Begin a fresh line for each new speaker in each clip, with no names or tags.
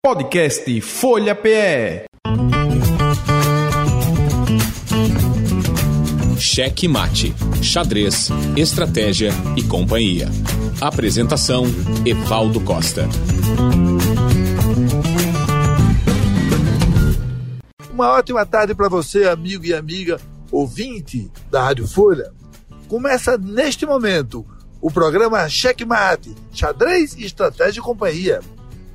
Podcast Folha PE.
Cheque Mate, Xadrez, Estratégia e Companhia. Apresentação: Evaldo Costa.
Uma ótima tarde para você, amigo e amiga ouvinte da Rádio Folha. Começa neste momento o programa Cheque Mate, Xadrez, Estratégia e Companhia.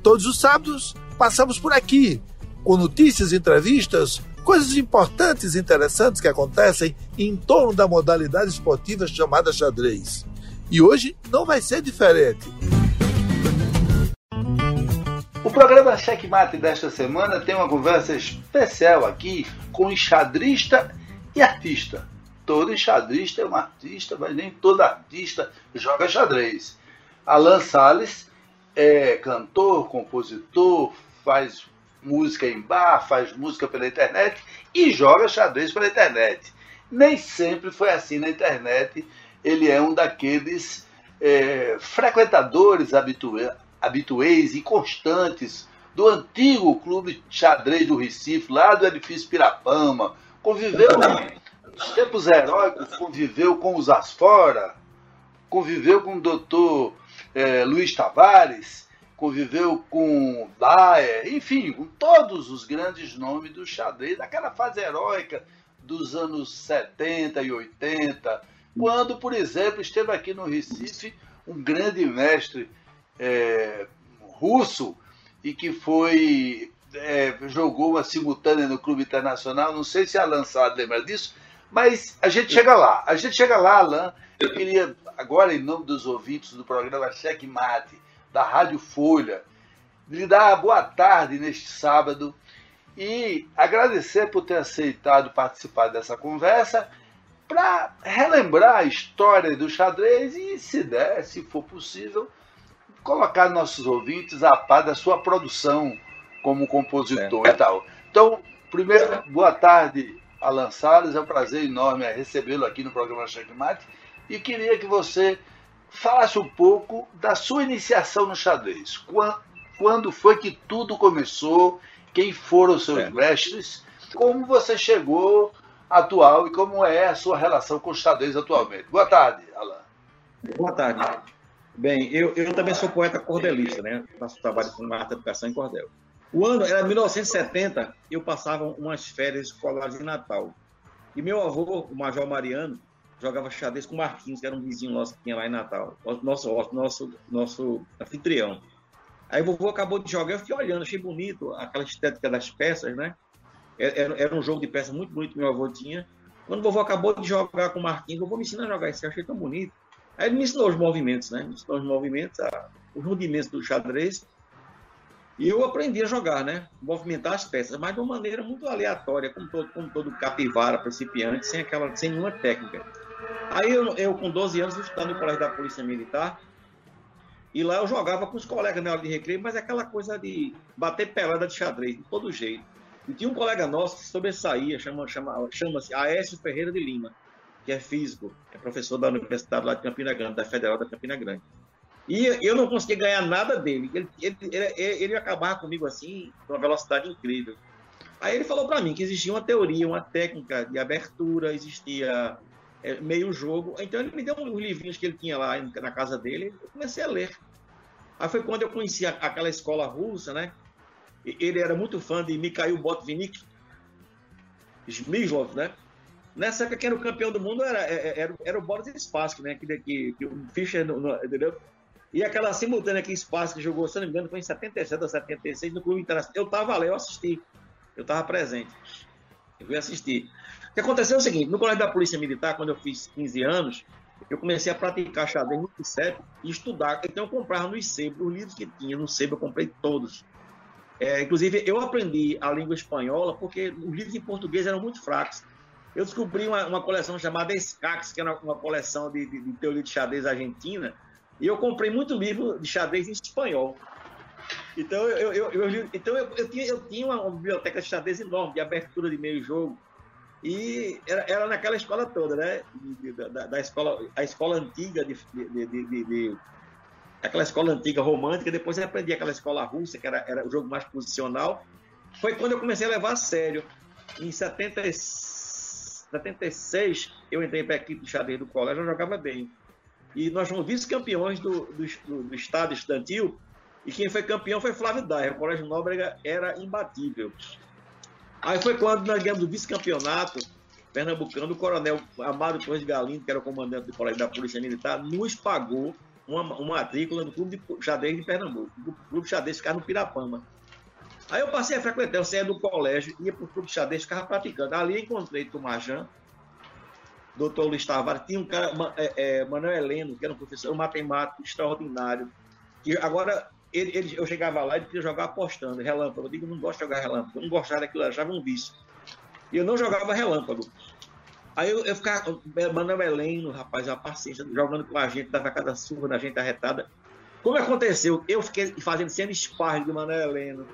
Todos os sábados passamos por aqui com notícias, entrevistas, coisas importantes e interessantes que acontecem em torno da modalidade esportiva chamada xadrez. E hoje não vai ser diferente. O programa Checkmate desta semana tem uma conversa especial aqui com enxadrista e artista. Todo enxadrista é um artista, mas nem todo artista joga xadrez. Alan Salles é cantor, compositor, faz música em bar, faz música pela internet e joga xadrez pela internet. Nem sempre foi assim na internet. Ele é um daqueles é, frequentadores habituês e constantes do antigo clube xadrez do Recife, lá do edifício Pirapama. Conviveu nos tempos heróicos, conviveu com os Asfora, conviveu com o doutor é, Luiz Tavares, conviveu com Daer, enfim, com todos os grandes nomes do xadrez, daquela fase heróica dos anos 70 e 80, quando, por exemplo, esteve aqui no Recife um grande mestre é, russo e que foi é, jogou uma simultânea no Clube Internacional, não sei se a lançado lembra disso, mas a gente chega lá. A gente chega lá, Alain. Eu queria, agora, em nome dos ouvintes do programa Cheque Mate, da Rádio Folha, lhe dar boa tarde neste sábado e agradecer por ter aceitado participar dessa conversa para relembrar a história do xadrez e, se der, se for possível, colocar nossos ouvintes a par da sua produção como compositor é. e tal. Então, primeiro, boa tarde, Alan Salles. É um prazer enorme recebê-lo aqui no programa Checkmate. E queria que você falasse um pouco da sua iniciação no xadrez. Quando foi que tudo começou? Quem foram os seus é. mestres? Como você chegou atual e como é a sua relação com o xadrez atualmente? Boa tarde, Alan.
Boa tarde. Bem, eu, eu também sou poeta cordelista, né? Faço trabalho com arte educação em cordel. O ano era 1970, eu passava umas férias escolares de Natal. E meu avô, o Major Mariano, jogava xadrez com o Marquinhos, que era um vizinho nosso que tinha lá em Natal. Nosso, nosso, nosso anfitrião. Aí o vovô acabou de jogar, eu fiquei olhando, achei bonito aquela estética das peças, né? Era, era um jogo de peças muito bonito que meu avô tinha. Quando o vovô acabou de jogar com o Marquinhos, o vovô me ensinou a jogar isso, eu achei tão bonito. Aí ele me ensinou os movimentos, né? Me ensinou os movimentos, os rudimentos do xadrez. E eu aprendi a jogar, né? Movimentar as peças, mas de uma maneira muito aleatória, como todo, como todo capivara principiante, sem, aquela, sem nenhuma técnica. Aí eu, eu com 12 anos, estudando no colégio da Polícia Militar, e lá eu jogava com os colegas na hora de recreio, mas é aquela coisa de bater pelada de xadrez, de todo jeito. E tinha um colega nosso que sobressaía, chama-se chama, chama Aécio Ferreira de Lima, que é físico, é professor da Universidade lá de Campina Grande, da Federal da Campina Grande. E eu não conseguia ganhar nada dele. Ele, ele, ele, ele ia acabar comigo assim, com uma velocidade incrível. Aí ele falou para mim que existia uma teoria, uma técnica de abertura, existia é, meio jogo. Então ele me deu uns livrinhos que ele tinha lá na casa dele. Eu comecei a ler. Aí foi quando eu conheci aquela escola russa, né? Ele era muito fã de Mikhail Botvinnik, Smyslov, né? Nessa época, quem era o campeão do mundo era, é, é, era, era o Boris Spassky, né? Que, que, que o Fischer, entendeu? E aquela simultânea que Espaço que jogou, se não me engano, foi em 77 ou 76 no Clube Internacional. Eu estava lá, eu assisti. Eu estava presente. Eu fui assistir. O que aconteceu é o seguinte: no colégio da Polícia Militar, quando eu fiz 15 anos, eu comecei a praticar xadrez muito sério e estudar. Então eu comprava no ICEB, os livros que tinha no ICEB eu comprei todos. É, inclusive, eu aprendi a língua espanhola porque os livros em português eram muito fracos. Eu descobri uma, uma coleção chamada Escax, que era uma, coleção de, de, de teoria de xadrez argentina, e eu comprei muito livro de xadrez em espanhol. Então eu, eu, eu, então eu, eu, tinha, eu tinha uma biblioteca de xadrez enorme, de abertura de meio jogo. E era, era naquela escola toda, né? Da, da, escola, a escola antiga de, de, de, de aquela escola antiga romântica, depois eu aprendi aquela escola russa, que era, era o jogo mais posicional. Foi quando eu comecei a levar a sério. Em 70, 76, eu entrei para a equipe de xadrez do colégio, eu jogava bem. E nós fomos vice-campeões do, do, do, do estado estudantil, e quem foi campeão foi Flávio Daia. O Colégio Nóbrega era imbatível. Aí foi quando nós ganhamos o vice-campeonato pernambucano, o coronel Amado Torres Galindo, que era o comandante do colégio da Polícia Militar, nos pagou uma, uma matrícula no Clube de Xadrez de Pernambuco. O Clube de Xadrez ficava no Pirapama. Aí eu passei a frequentar, eu saía do colégio, ia para o Clube de Xadrez, ficava praticando. Ali encontrei Tumajan, doutor Luiz Tavares, tinha um cara, é, é, Manuel Heleno, que era um professor um matemático extraordinário, que agora ele, ele, eu chegava lá e ele queria jogar apostando, relâmpago. Eu digo, não gosto de jogar relâmpago, não gostava daquilo, achava um vício. E eu não jogava relâmpago. Aí eu, eu ficava, Manuel Heleno, rapaz, a paciência, jogando com a gente, dava cada surra da gente arretada. Como aconteceu? Eu fiquei fazendo cena sparring do Manuel Heleno,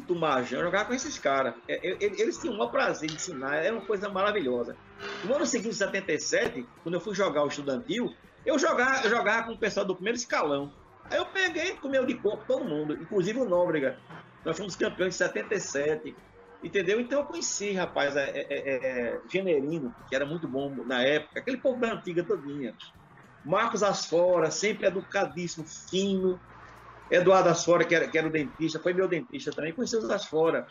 de Tumajão, jogava com esses caras. É, eles tinham o maior prazer de ensinar, era uma coisa maravilhosa. No ano seguinte, em 77, quando eu fui jogar o estudantil, eu jogava, eu jogava com o pessoal do primeiro escalão. Aí eu peguei comeu de coco todo mundo, inclusive o Nóbrega. Nós fomos campeões de 77, entendeu? Então eu conheci, rapaz, é, é, é, é, Generino, que era muito bom na época, aquele povo da antiga todinha. Marcos Asfora, sempre educadíssimo, fino. Eduardo Asfora, que era, que era o dentista, foi meu dentista também, conheci os Asfora.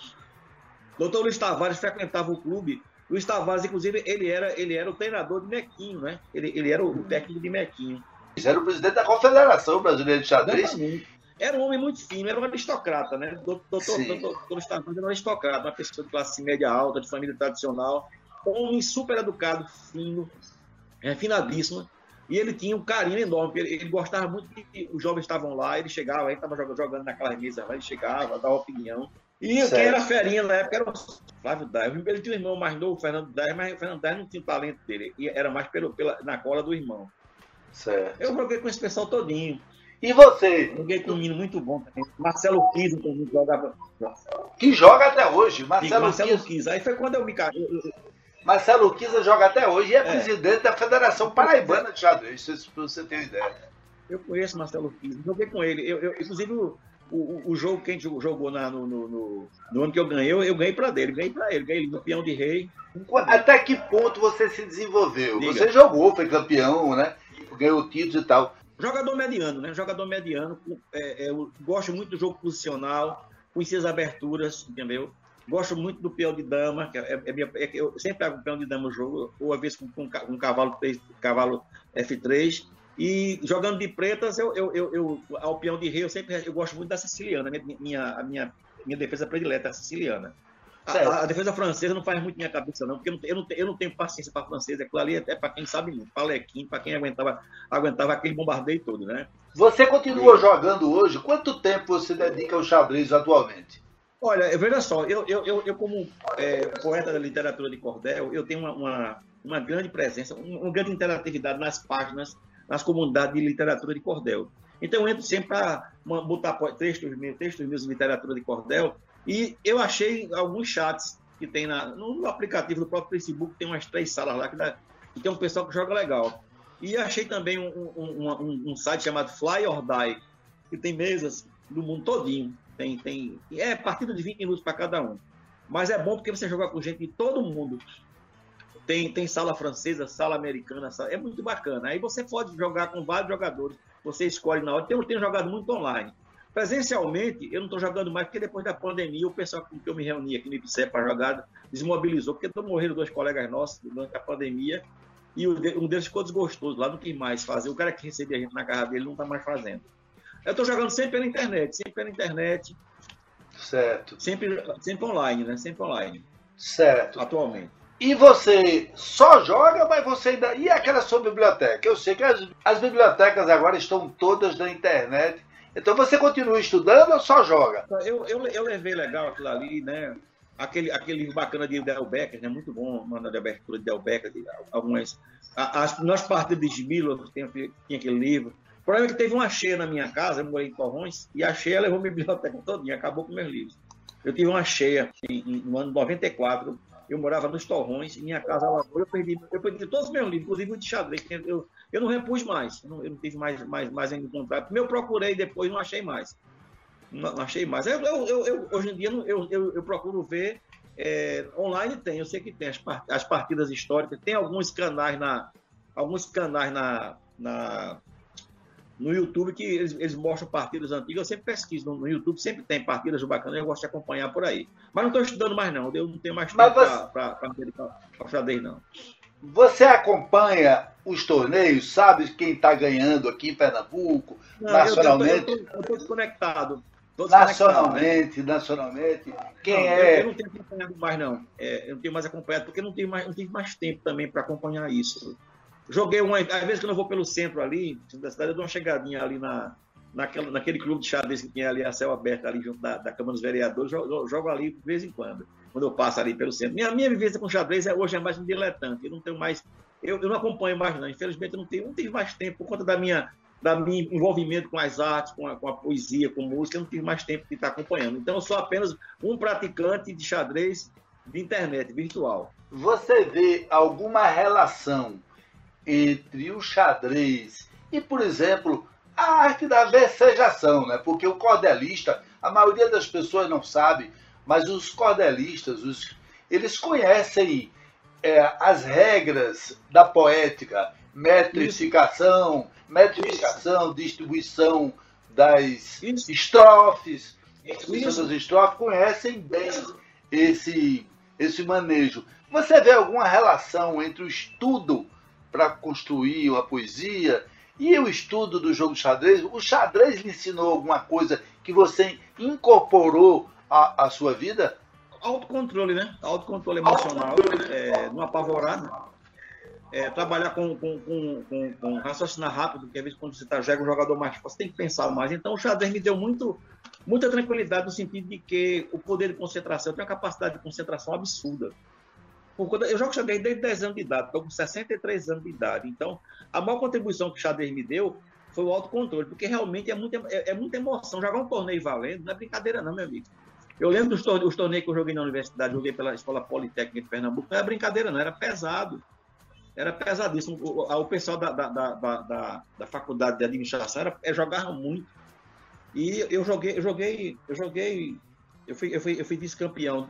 Doutor Luiz Tavares frequentava o clube. Luiz Tavares, inclusive, ele era, ele era o treinador de Mequinho, né? Ele, ele era o técnico de Mequinho.
Era o presidente da Confederação Brasileira de Xadrez.
Era um homem muito fino, era um aristocrata, né? Doutor, doutor Tavares era um aristocrata, uma pessoa de classe média alta, de família tradicional, homem super educado, fino, refinadíssimo. E ele tinha um carinho enorme, ele, ele gostava muito que os jovens estavam lá, ele chegava, ele estava jogando, jogando naquela mesa lá, ele chegava, dava opinião. E certo. quem era ferinha na época era o Flávio Daia. Ele tinha um irmão mais novo, o Fernando Daia, mas o Fernando Daia não tinha o talento dele, era mais pelo, pela, na cola do irmão.
Certo.
Eu joguei com esse pessoal todinho.
E você?
Joguei com um menino muito bom também. Marcelo Kiz também jogava.
Que joga até hoje.
Marcelo, Marcelo Kiz. Aí foi quando eu me casei.
Marcelo Kiza joga até hoje e é, é, presidente da Federação Paraibana de Xadrez, se você tem ideia.
Eu conheço Marcelo Kiza, joguei com ele. Eu, eu inclusive, o, o, o, jogo que a gente jogou na, no, no, no, no, ano que eu ganhei, eu, eu ganhei para dele, ganhei para ele, ganhei no peão de rei.
Até que ponto você se desenvolveu? Diga. Você jogou, foi campeão, né? Ganhou títulos e tal.
Jogador mediano, né? Jogador mediano. É, é, eu gosto muito do jogo posicional, conheci as aberturas, entendeu? Gosto muito do peão de dama, que é, é minha, é, eu sempre pego o peão de dama no jogo, ou às vezes com, com, com cavalo, cavalo F3. E jogando de pretas, eu, eu, eu, eu, ao peão de rei, eu sempre eu gosto muito da siciliana, minha, minha, a minha, minha defesa predileta é a siciliana. A, a, defesa francesa não faz muito minha cabeça, não, porque eu não, eu não, eu não tenho paciência para francesa. Aquilo ali é, é para quem sabe muito, para Lequim, para quem aguentava, aguentava aquele bombardeio todo, né?
Você continua e... jogando hoje? Quanto tempo você dedica ao xadrez atualmente?
Olha, veja só, eu, eu, eu, eu como é, poeta da literatura de cordel, eu tenho uma, uma, uma grande presença, uma grande interatividade nas páginas, nas comunidades de literatura de cordel. Então eu entro sempre para botar textos meus, textos meus de literatura de cordel, e eu achei alguns chats que tem na, no aplicativo do próprio Facebook, tem umas três salas lá que, dá, que tem um pessoal que joga legal. E achei também um, um, um, um site chamado Fly or Die, que tem mesas do mundo todinho. Tem, tem, é partida de 20 minutos para cada um. Mas é bom porque você joga com gente de todo mundo. Tem, tem sala francesa, sala americana, sala, é muito bacana. Aí você pode jogar com vários jogadores, você escolhe na hora. Eu tenho jogado muito online. Presencialmente, eu não estou jogando mais, porque depois da pandemia, o pessoal com que eu me reuni aqui no IPCE para jogar desmobilizou, porque estão morrendo dois colegas nossos durante a pandemia, e um deles ficou desgostoso, lá não quis mais fazer. O cara que recebia a gente na casa dele não está mais fazendo. Eu estou jogando sempre pela internet, sempre pela internet.
Certo.
Sempre, sempre online, né? Sempre online.
Certo.
Atualmente.
E você só joga, mas você ainda. E aquela sua biblioteca? Eu sei que as, as bibliotecas agora estão todas na internet. Então você continua estudando ou só joga?
Eu, eu, eu levei legal aquilo ali, né? Aquele, aquele livro bacana de Del Becker, né? Muito bom, mano, de abertura de Del Becker, de algumas. As, nas partes de Smilo, tinha, tinha aquele livro. O problema é que teve uma cheia na minha casa, eu morei em Torrões, e a cheia levou minha biblioteca todinha, acabou com meus livros. Eu tive uma cheia em, em, no ano 94, eu morava nos Torrões, minha casa alagou, eu perdi, eu perdi todos os meus livros, inclusive o de xadrez. Eu, eu eu não repus mais, eu não, eu não tive mais, mais, mais ainda encontrar. Eu procurei depois, não achei mais. Não, não achei mais. Eu, eu, eu, hoje em dia eu, eu, eu procuro ver. É, online tem, eu sei que tem as, as partidas históricas, tem alguns canais na. Alguns canais na, na no YouTube que eles, eles mostram partidas antigas. Eu sempre pesquiso no, no, YouTube, sempre tem partidas bacanas, eu gosto de acompanhar por aí. Mas não estou estudando mais, não. Eu não tenho mais tempo você... para xadrez, não.
Você acompanha os torneios, sabe quem está ganhando aqui em Pernambuco, não, nacionalmente?
Eu estou desconectado.
nacionalmente, nacionalmente. Quem
não,
é?
Eu, eu, não tenho acompanhado mais, não. É, eu não tenho mais acompanhado, porque não tive mais, não tive mais tempo também para acompanhar isso. Joguei uma. Às vezes que eu não vou pelo centro ali, da cidade, eu dou uma chegadinha ali na, naquela, naquele clube de xadrez que tinha ali a céu aberto ali junto da, da Câmara dos Vereadores, jogo, jogo, ali de vez em quando, quando eu passo ali pelo centro. Minha, minha vivência com xadrez é, hoje é mais um diletante. Eu não tenho mais. Eu, eu não acompanho mais, não. Infelizmente, eu não tenho, não tenho mais tempo por conta da minha da minha envolvimento com as artes, com a, com a poesia, com música, eu não tive mais tempo de estar acompanhando. Então, eu sou apenas um praticante de xadrez de internet, virtual.
Você vê alguma relação entre o xadrez e, por exemplo, a arte da versejação, né? Porque o cordelista, a maioria das pessoas não sabe, mas os cordelistas, os, eles conhecem é, as regras da poética, metrificação, metrificação, distribuição das Isso. estrofes, distribuição das estrofes, conhecem bem esse, esse manejo. Você vê alguma relação entre o estudo para construir a poesia. E o estudo do jogo de xadrez, o xadrez lhe ensinou alguma coisa que você incorporou à, à sua vida?
Autocontrole, né? Autocontrole emocional, Autocontrole, é, não apavorar, né? é, trabalhar com, com, com, com, com raciocinar rápido, porque às vezes quando você tá, já um jogador mais forte, você tem que pensar mais. Então o xadrez me deu muito, muita tranquilidade no sentido de que o poder de concentração, eu tenho uma capacidade de concentração absurda. Eu jogo xadrez desde 10 anos de idade, estou com 63 anos de idade. Então, a maior contribuição que o xadrez me deu foi o autocontrole, porque realmente é muita, é, é muita emoção. Jogar um torneio valendo não é brincadeira, não, meu amigo. Eu lembro dos torneios, torneios que eu joguei na universidade, joguei pela Escola Politécnica de Pernambuco, não era brincadeira, não, era pesado. Era pesadíssimo. O, o pessoal da, da, da, da, da faculdade de administração era, é, jogava muito. E eu joguei, eu joguei, eu joguei eu fui, eu fui, eu fui vice-campeão,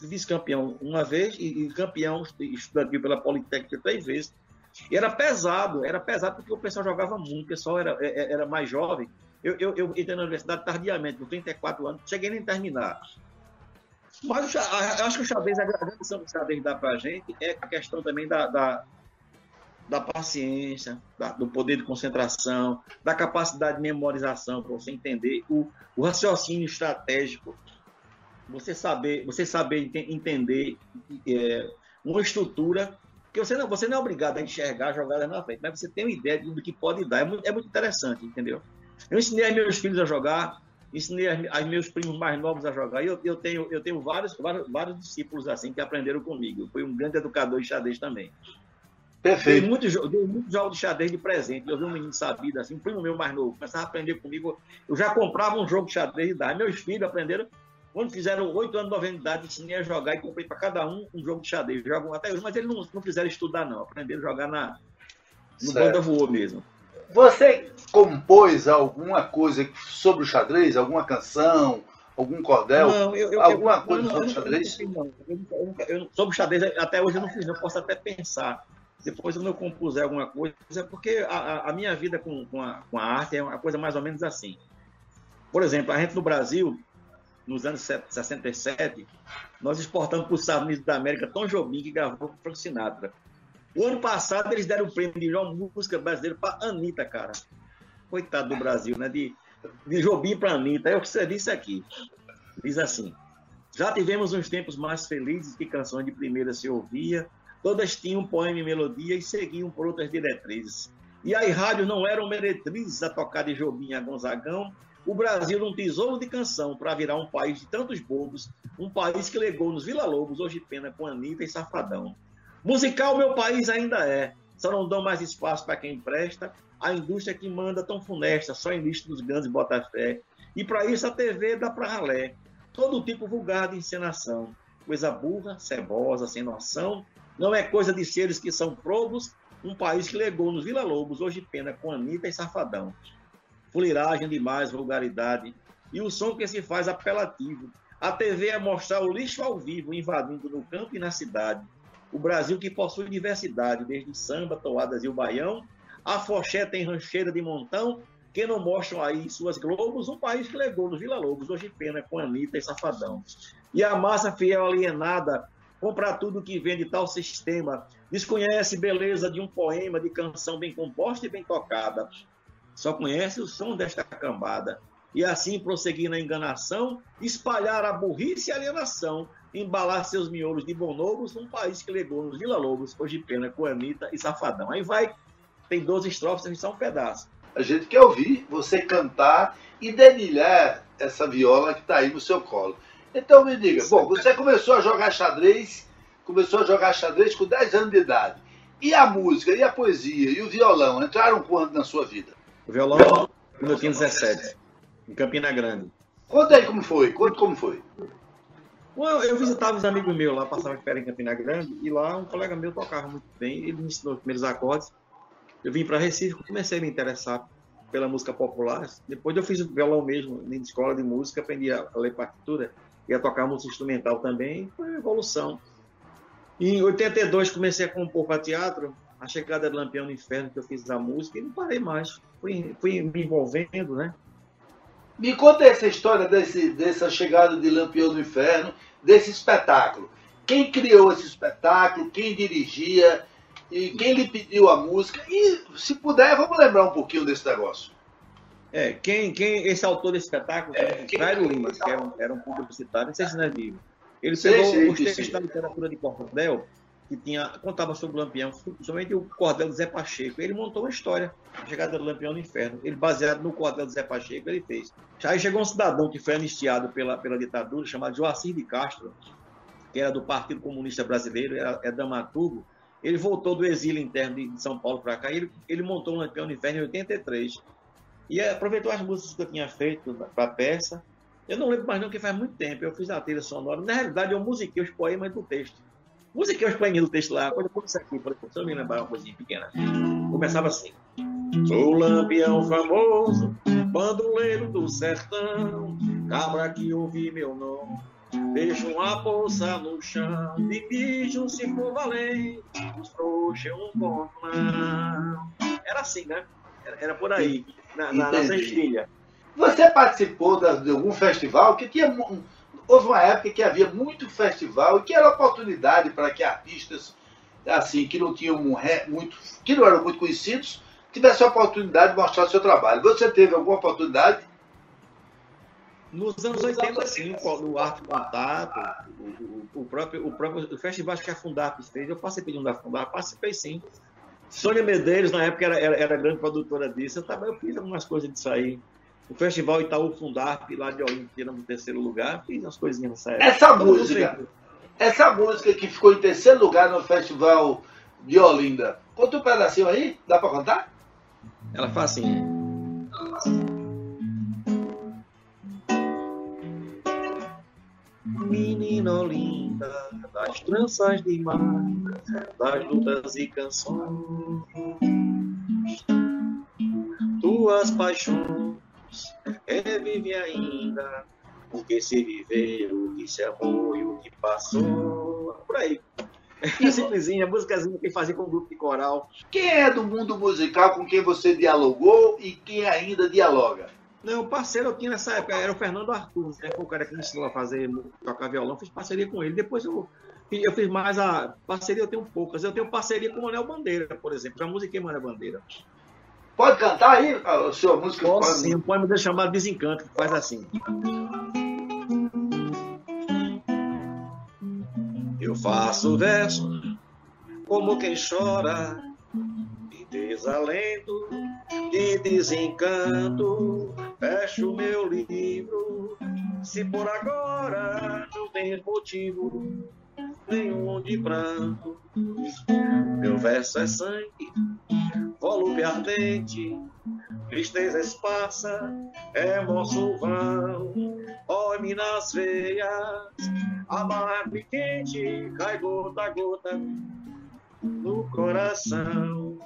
vice-campeão uma vez e, e campeão estudantil pela Politécnica três vezes. E era pesado, era pesado porque o pessoal jogava muito, o pessoal era, é, é, era mais jovem. Eu, eu, eu entrei na universidade tardiamente, com 34 anos, cheguei nem terminar. Mas eu acho que o xadrez, a grande lição que o xadrez dá para a gente é a questão também da, da, da paciência, da, do poder de concentração, da capacidade de memorização, para você entender o, o raciocínio estratégico você saber, você saber entender é, uma estrutura que você não, você não é obrigado a enxergar jogada na frente, mas você tem uma ideia do que pode dar. É muito, é muito interessante, entendeu? Eu ensinei aos meus filhos a jogar, ensinei aos meus primos mais novos a jogar. E eu, eu tenho, eu tenho vários, vários, vários discípulos assim que aprenderam comigo. Eu fui um grande educador de xadrez também. Perfeito. Dei muito, dei muito jogo de xadrez de presente. Eu vi um menino sabido, assim, um primo meu mais novo, começava a aprender comigo. Eu já comprava um jogo de xadrez e dava. Meus filhos aprenderam quando fizeram oito anos, de idade, ensinei a jogar e comprei para cada um um jogo de xadrez. Jogam até hoje, mas eles não, não quiseram estudar, não. Aprenderam a jogar na, no certo. banda voou mesmo.
Você compôs alguma coisa sobre o xadrez? Alguma canção? Algum cordel?
Não, eu, eu,
alguma
eu,
coisa sobre o xadrez?
Não, sobre o xadrez, até hoje eu não fiz, eu posso até pensar. Depois, quando eu compuser alguma coisa, é porque a, a minha vida com, com, a, com a arte é uma coisa mais ou menos assim. Por exemplo, a gente no Brasil, nos anos 67, nós exportamos para os Estados Unidos da América Tom Jobim, que gravou com Frank Sinatra. O ano passado, eles deram o prêmio de melhor música brasileira para Anitta, cara. Coitado do Brasil, né? De, de Jobim para Anitta. É o que você disse aqui. Diz assim: Já tivemos uns tempos mais felizes que canções de primeira se ouvia. Todas tinham poema e melodia e seguiam por outras diretrizes. E aí, rádios não eram meretrizes a tocar de Jobim a Gonzagão, o Brasil um tesouro de canção para virar um país de tantos bobos, um país que legou nos Vila Lobos, hoje pena com Anitta e Safadão. Musical meu país ainda é, só não dão mais espaço para quem presta, a indústria que manda tão funesta, só em lista dos grandes bota fé. E para isso a TV dá para ralé, todo tipo vulgar de encenação, coisa burra, cebosa, sem noção, não é coisa de seres que são probos, um país que legou nos Vila Lobos, hoje pena com Anitta e Safadão. Fuleiragem demais, vulgaridade, e o som que se faz apelativo. A TV é mostrar o lixo ao vivo, invadindo no campo e na cidade. O Brasil que possui diversidade, desde samba, toadas e o baião, a foché tem rancheira de montão, que não mostram aí suas globos, um país que legou nos Vila Lobos, hoje pena com Anitta e Safadão. E a massa fiel alienada compra tudo que vem de tal sistema, desconhece beleza de um poema de canção bem composta e bem tocada, só conhece o som desta cambada. E assim prosseguir na enganação, espalhar a burrice e alienação, embalar seus miolos de bonobos num país que legou nos Vila Lobos, hoje pena com Anitta e Safadão. Aí vai, tem 12 estrofes, a gente só um pedaço.
A gente quer ouvir você cantar e dedilhar essa viola que está aí no seu colo. Então me diga, bom, você começou a jogar xadrez, começou a jogar xadrez com 10 anos de idade. E a música, e a poesia, e o violão entraram quando na sua vida?
O violão, quando eu tinha 17, em Campina Grande.
Conta aí como foi, conta como foi.
Eu, visitava os amigos meus lá, passava férias em Campina Grande, e lá um colega meu tocava muito bem, ele me ensinou os primeiros acordes. Eu vim para Recife, comecei a me interessar pela música popular. Depois eu fiz violão mesmo, em escola de música, aprendi a ler partitura e a tocar música instrumental também. Foi uma evolução. Em 82 comecei a compor para teatro, a chegada do Lampião no Inferno, que eu fiz a música, e não parei mais. Fui, fui me envolvendo, né?
Me conta essa história desse, dessa chegada de Lampião no Inferno, desse espetáculo. Quem criou esse espetáculo? Quem dirigia? E quem lhe pediu a música? E, se puder, vamos lembrar um pouquinho desse negócio.
É, quem, quem esse autor desse espetáculo, é, Jairo Lima, que era um, era um publicitário, não sei se não é vivo. Ele pegou sim, sim, os textos da literatura de Cordel, que tinha, contava sobre o Lampião, somente o Cordel do Zé Pacheco. Ele montou uma história, a chegada do Lampião no Inferno. Ele, baseado no Cordel do Zé Pacheco, ele fez. Aí chegou um cidadão que foi anistiado pela, pela ditadura, chamado Joacir de Castro, que era do Partido Comunista Brasileiro, era, é dramaturgo, ele voltou do exílio interno de São Paulo para cá e ele, ele montou um Lampião no Inferno em 83. E aproveitou as músicas que eu tinha feito para a peça. Eu não lembro mais não, que faz muito tempo. Eu fiz a trilha sonora. Na realidade, eu musiquei os poemas do texto. Musiquei os poemas do texto lá. Quando eu isso aqui, falei, se eu me lembrar uma coisinha pequena. Começava assim. Sou lampião famoso, bandoleiro do sertão, cabra que ouvi meu nome Deixo uma poça no chão, de bicho se for valente, os trouxas um ponto Era assim, né? Era, era por aí, na, na, na cestilha.
Você participou de algum festival que tinha. Houve uma época que havia muito festival e que era oportunidade para que artistas assim que não tinham muito, que não eram muito conhecidos, tivessem a oportunidade de mostrar seu trabalho. Você teve alguma oportunidade?
Nos anos 80, sim, no Arte Contato, o, o, próprio, o próprio festival que a Fundap fez, eu participei de um da Fundap, participei sim. Sônia Medeiros, na época, era, era, grande produtora disso, eu, eu fiz algumas coisas disso aí. O Festival Itaú Fundap, lá de Olinda, no terceiro lugar, fiz umas coisinhas época.
Essa música, essa música que ficou em terceiro lugar no Festival de Olinda, conta um pedacinho aí, dá para contar?
Ela faz assim. menina linda, das tranças de mar, das lutas e canções, tuas paixões revive ainda, porque se viveu, o que se amou e o que passou, por aí. É simplesinha, músicazinha que fazia com um grupo de coral.
Quem é do mundo musical com quem você dialogou e quem ainda dialoga?
Não, parceiro eu tinha nessa época, era o Fernando Arthur, né? Foi o cara que me ensinou a fazer, tocar violão, fiz parceria com ele. Depois eu, eu fiz mais a. Parceria eu tenho poucas. Eu tenho parceria com o Manel Bandeira, por exemplo. Já musiquei Manel Bandeira.
Pode cantar aí a sua música?
Posso sim, um poema dele chamado Desencanto, que faz assim. Eu faço verso como quem chora de desalento, de desencanto, fecho meu livro. Se por agora não tem motivo nenhum de pranto, meu verso é sangue, volume ardente, tristeza esparsa, emoção vão, olhe nas veias, amargo quente, cai gota a gota no coração.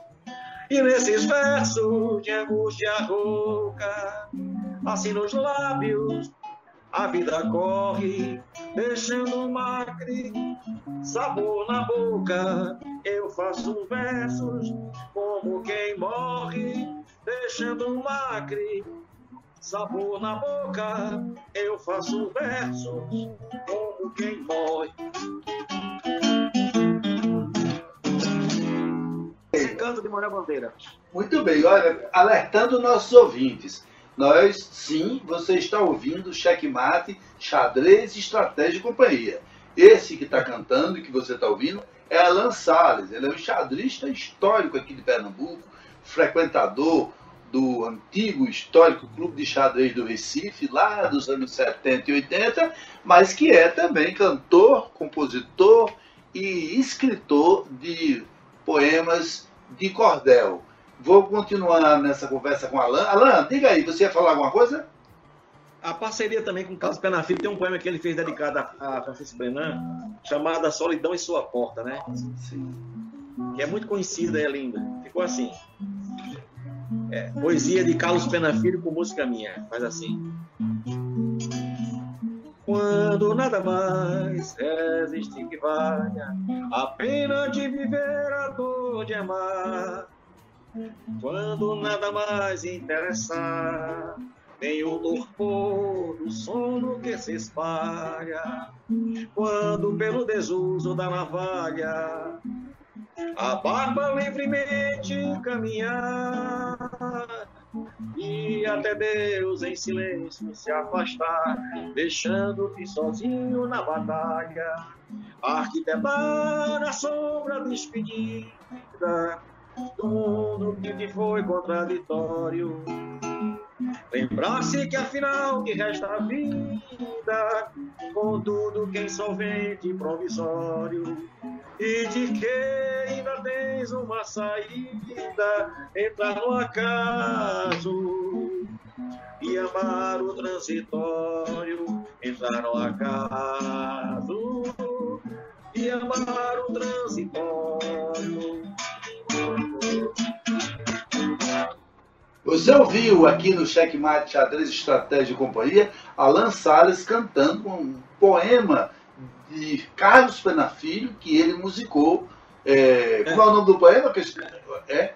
E nesses versos de angústia rouca, assim nos lábios, a vida corre, deixando macre, sabor na boca. Eu faço versos como quem morre, deixando macre, sabor na boca. Eu faço versos como quem morre. Esse canto de Mané Bandeira.
Muito bem, olha, alertando nossos ouvintes. Nós, sim, você está ouvindo Checkmate, Xadrez, Estratégia e Companhia. Esse que está cantando e que você está ouvindo é Alan Salles. Ele é um xadrista histórico aqui de Pernambuco, frequentador do antigo histórico Clube de Xadrez do Recife, lá dos anos 70 e 80, mas que é também cantor, compositor e escritor de poemas de cordel. Vou continuar nessa conversa com Alan. Alan, diga aí, você ia falar alguma coisa?
A parceria também com o Carlos Penafilho tem um poema que ele fez dedicado a, Francisco Brenan, chamado A Solidão em Sua Porta, né? Sim. Que é muito conhecida, é linda. Ficou assim. É, poesia de Carlos Penafilho com música minha. Faz assim. Quando nada mais existe que valha a pena de viver a dor de amar quando nada mais interessar, nem o torpor do sono que se espalha, quando pelo desuso da navalha a barba livremente caminhar e até Deus em silêncio se afastar, deixando-te sozinho na batalha, arquitetar na sombra despedida do que te foi contraditório. Lembrar-se que afinal que resta a vida, com tudo que é insolvente e provisório, e de que ainda tens uma saída, entrar no acaso e amar o transitório, entrar no acaso e amar o transitório.
Você ouviu aqui no Checkmate Xadrez Estratégia e Companhia Alan Salles cantando um poema de Carlos Penafilho que ele musicou. É, é. Qual é o nome do poema?
É?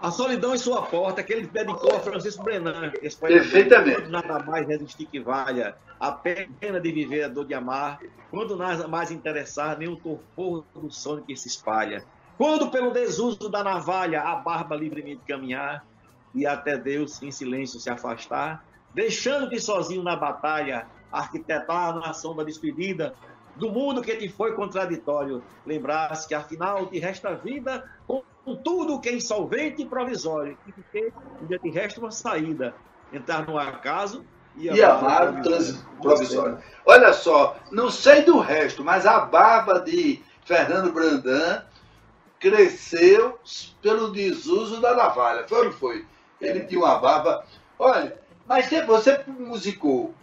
A Solidão em Sua Porta, que ele dedicou a Francisco Brenan.
Perfeitamente.
Nada mais resistir que valha, a pena de viver a dor de amar, quando nada mais interessar, nem o torpor do sono que se espalha. Quando pelo desuso da navalha a barba livremente caminhar, e até Deus em silêncio se afastar, deixando-te sozinho na batalha, arquitetar a nação da despedida, do mundo que te foi contraditório, lembrasse que afinal te resta vida com tudo que é insolvente e provisório, e que ainda te resta uma saída, entrar no acaso
e, e amar o trânsito provisório. Olha só, não sei do resto, mas a barba de Fernando Brandan cresceu pelo desuso da navalha. Foi ou não foi? Ele tinha uma barba. Olha, mas você musicou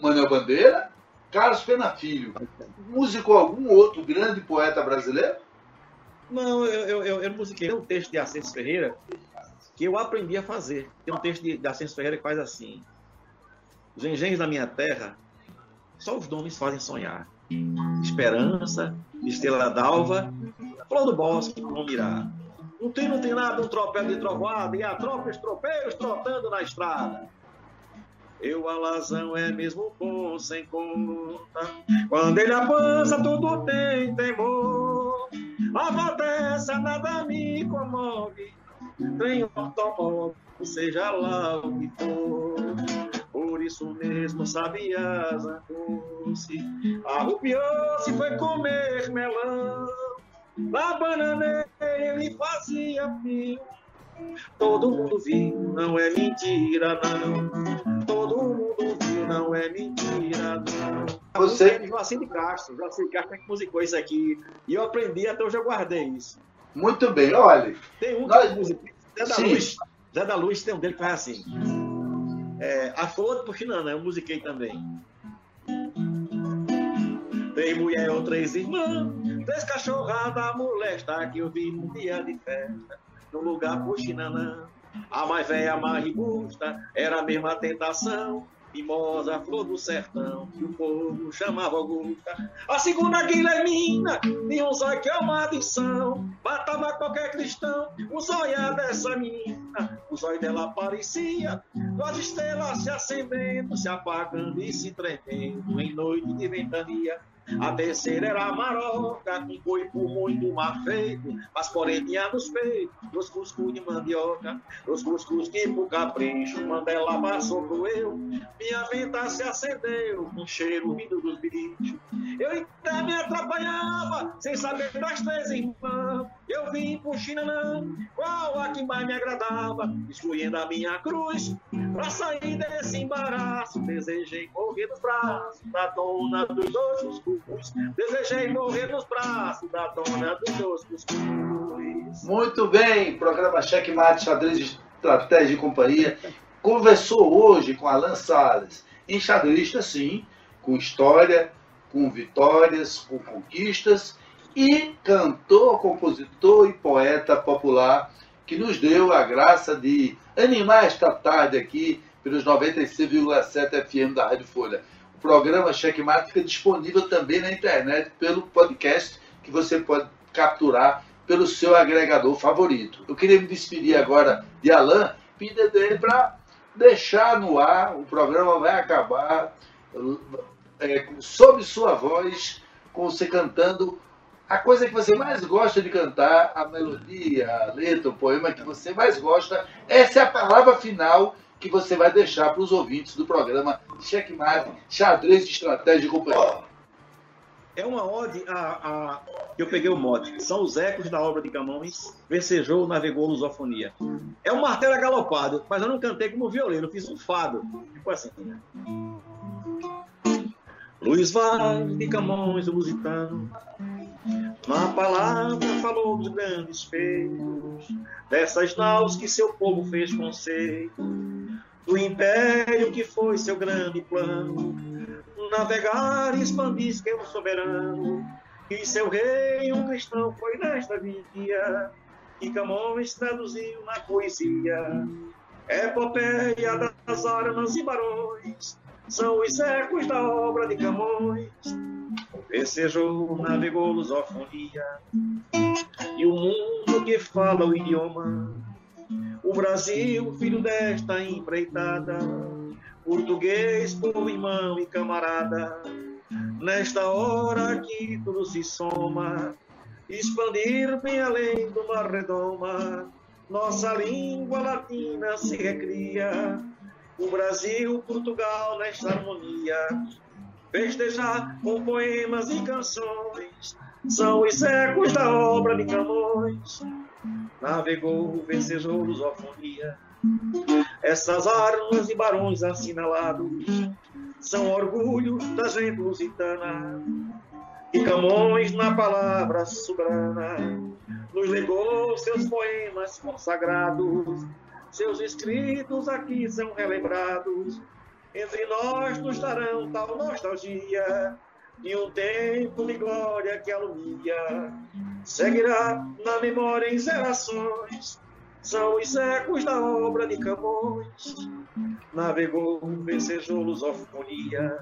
Manuel Bandeira, Carlos Pena Filho. Musicou algum outro grande poeta brasileiro?
Não, eu, eu, eu musiquei um texto de Ascenso Ferreira que eu aprendi a fazer. Tem um texto de, de Ferreira que faz assim: Os engenhos da minha terra, só os nomes fazem sonhar. Esperança, estrela d'alva, flor do bosque, mirar. Não tem, não tem nada, um tropel de trovoada e a tropa os tropeiros trotando na estrada. Eu alazão é mesmo bom sem conta. Quando ele avança, tudo tem temor. A dessa nada me comove. Tem automóvel, seja lá o que for. Por isso mesmo sabias andou-se. Arrupiou-se, foi comer melão. Na bananeira ele fazia fio. Todo mundo viu, não é mentira, não. Todo mundo viu, não é mentira, não.
Você.
Joacim de Castro, Joacim de Castro é que musicou isso aqui. E eu aprendi, até hoje eu guardei isso.
Muito bem, olha.
Tem um nós... que musiquei, Zé da Sim. Luz. Zé da Luz tem um dele que faz assim. É, a Flor do Puxinana, eu musiquei também. Tem mulher ou três irmãs Três cachorradas molesta que eu vi num dia de festa, no lugar puxinanã. A mais velha, a mais robusta, era a mesma tentação mimosa, flor do sertão, que o povo chamava Augusta. A segunda Guilhermina tinha um que é uma adição, matava qualquer cristão, o zóio é dessa menina, o zóio dela aparecia, duas estrelas se acendendo, se apagando e se tremendo, em noite de ventania. A terceira era maroca, com corpo muito mal feito, mas porém tinha nos peitos, os cuscuz de mandioca, os cuscuz pro capricho, Mandela passou pro eu, minha venta se acendeu, com cheiro vindo dos bichos. Eu até me atrapalhava, sem saber das três irmãs, eu vim pro Chinanã, qual a que mais me agradava, excluindo a minha cruz, pra sair desse embaraço, desejei correr nos braços da dona dos dois cuscuz. Desejei morrer nos braços da dona dos dois cuscuz.
Muito bem, programa Cheque Mate, xadrez de estratégia e companhia. Conversou hoje com Alan Salles, enxadrista sim, com história, com vitórias, com conquistas e cantor, compositor e poeta popular que nos deu a graça de animar esta tarde aqui pelos 96,7 FM da Rádio Folha programa Checkmate fica disponível também na internet pelo podcast que você pode capturar pelo seu agregador favorito. Eu queria me despedir agora de Alain, pedindo dele para deixar no ar, o programa vai acabar é, sob sua voz, com você cantando a coisa que você mais gosta de cantar, a melodia, a letra, o poema que você mais gosta. Essa é a palavra final que você vai deixar para os ouvintes do programa Checkmate, Xadrez de Estratégia e Companhia.
É uma ode a, a, Eu peguei o mote. São os ecos da obra de Camões, versejou, navegou, lusofonia. É um martelo galopado, mas eu não cantei como violino, fiz um fado. Tipo assim. Né? Luiz Vaz de Camões, o lusitano, na palavra falou dos grandes feitos, dessas naus que seu povo fez conceito, do império que foi seu grande plano, navegar e expandir seu soberano, e seu rei, um cristão, foi nesta via, que Camões traduziu na poesia. Epopeia das armas e barões, são os ecos da obra de Camões Vencejou, navegou lusofonia E o mundo que fala o idioma. O Brasil, filho desta empreitada. Português, povo irmão e camarada. Nesta hora que tudo se soma Expandir bem além do mar redoma. Nossa língua latina se recria. O Brasil, Portugal nesta harmonia festejar com poemas e canções. São os ecos da obra de Camões. Navegou, vencejou lusofonia. Essas armas e barões assinalados são orgulho da gente lusitana. E Camões, na palavra soberana, nos legou seus poemas consagrados. Seus escritos aqui são relembrados entre nós nos darão tal nostalgia de um tempo de glória que alumia. Seguirá na memória em gerações, são os ecos da obra de Camões. Navegou, vencejou lusofonia,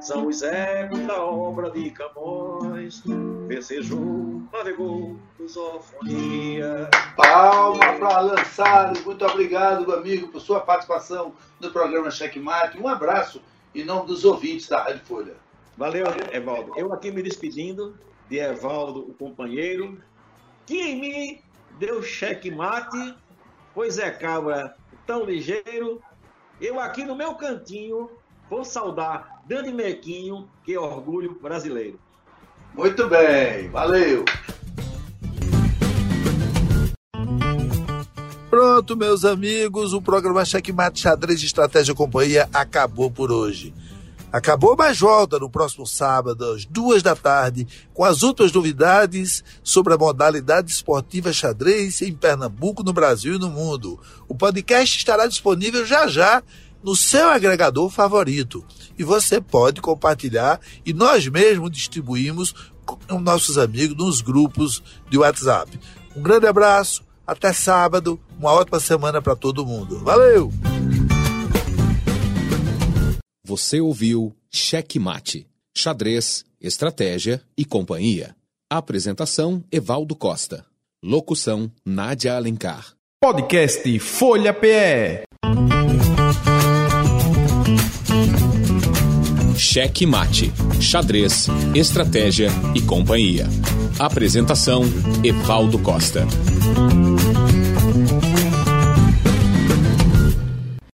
são os ecos da obra de Camões. Vencejou, navegou, lusofonia.
Palma para lançar. Muito obrigado, meu amigo, por sua participação no programa Checkmate. Um abraço em nome dos ouvintes da Rádio Folha.
Valeu, Evaldo. Eu aqui me despedindo de Evaldo, o companheiro, que em mim deu checkmate, pois é cabra tão ligeiro. Eu aqui no meu cantinho vou saudar Dani Mequinho, que é orgulho brasileiro.
Muito bem, valeu!
Pronto, meus amigos, o programa Checkmate Xadrez de Estratégia Companhia acabou por hoje. Acabou, mas volta no próximo sábado, às duas da tarde, com as últimas novidades sobre a modalidade esportiva xadrez em Pernambuco, no Brasil e no mundo. O podcast estará disponível já já no seu agregador favorito. E você pode compartilhar e nós mesmos distribuímos
com nossos amigos nos grupos de WhatsApp. Um grande abraço, até sábado, uma ótima semana para todo mundo. Valeu!
Você ouviu Cheque Mate, xadrez, estratégia e companhia. Apresentação Evaldo Costa. Locução Nádia Alencar.
Podcast Folha PE.
Cheque Mate, xadrez, estratégia e companhia. Apresentação Evaldo Costa.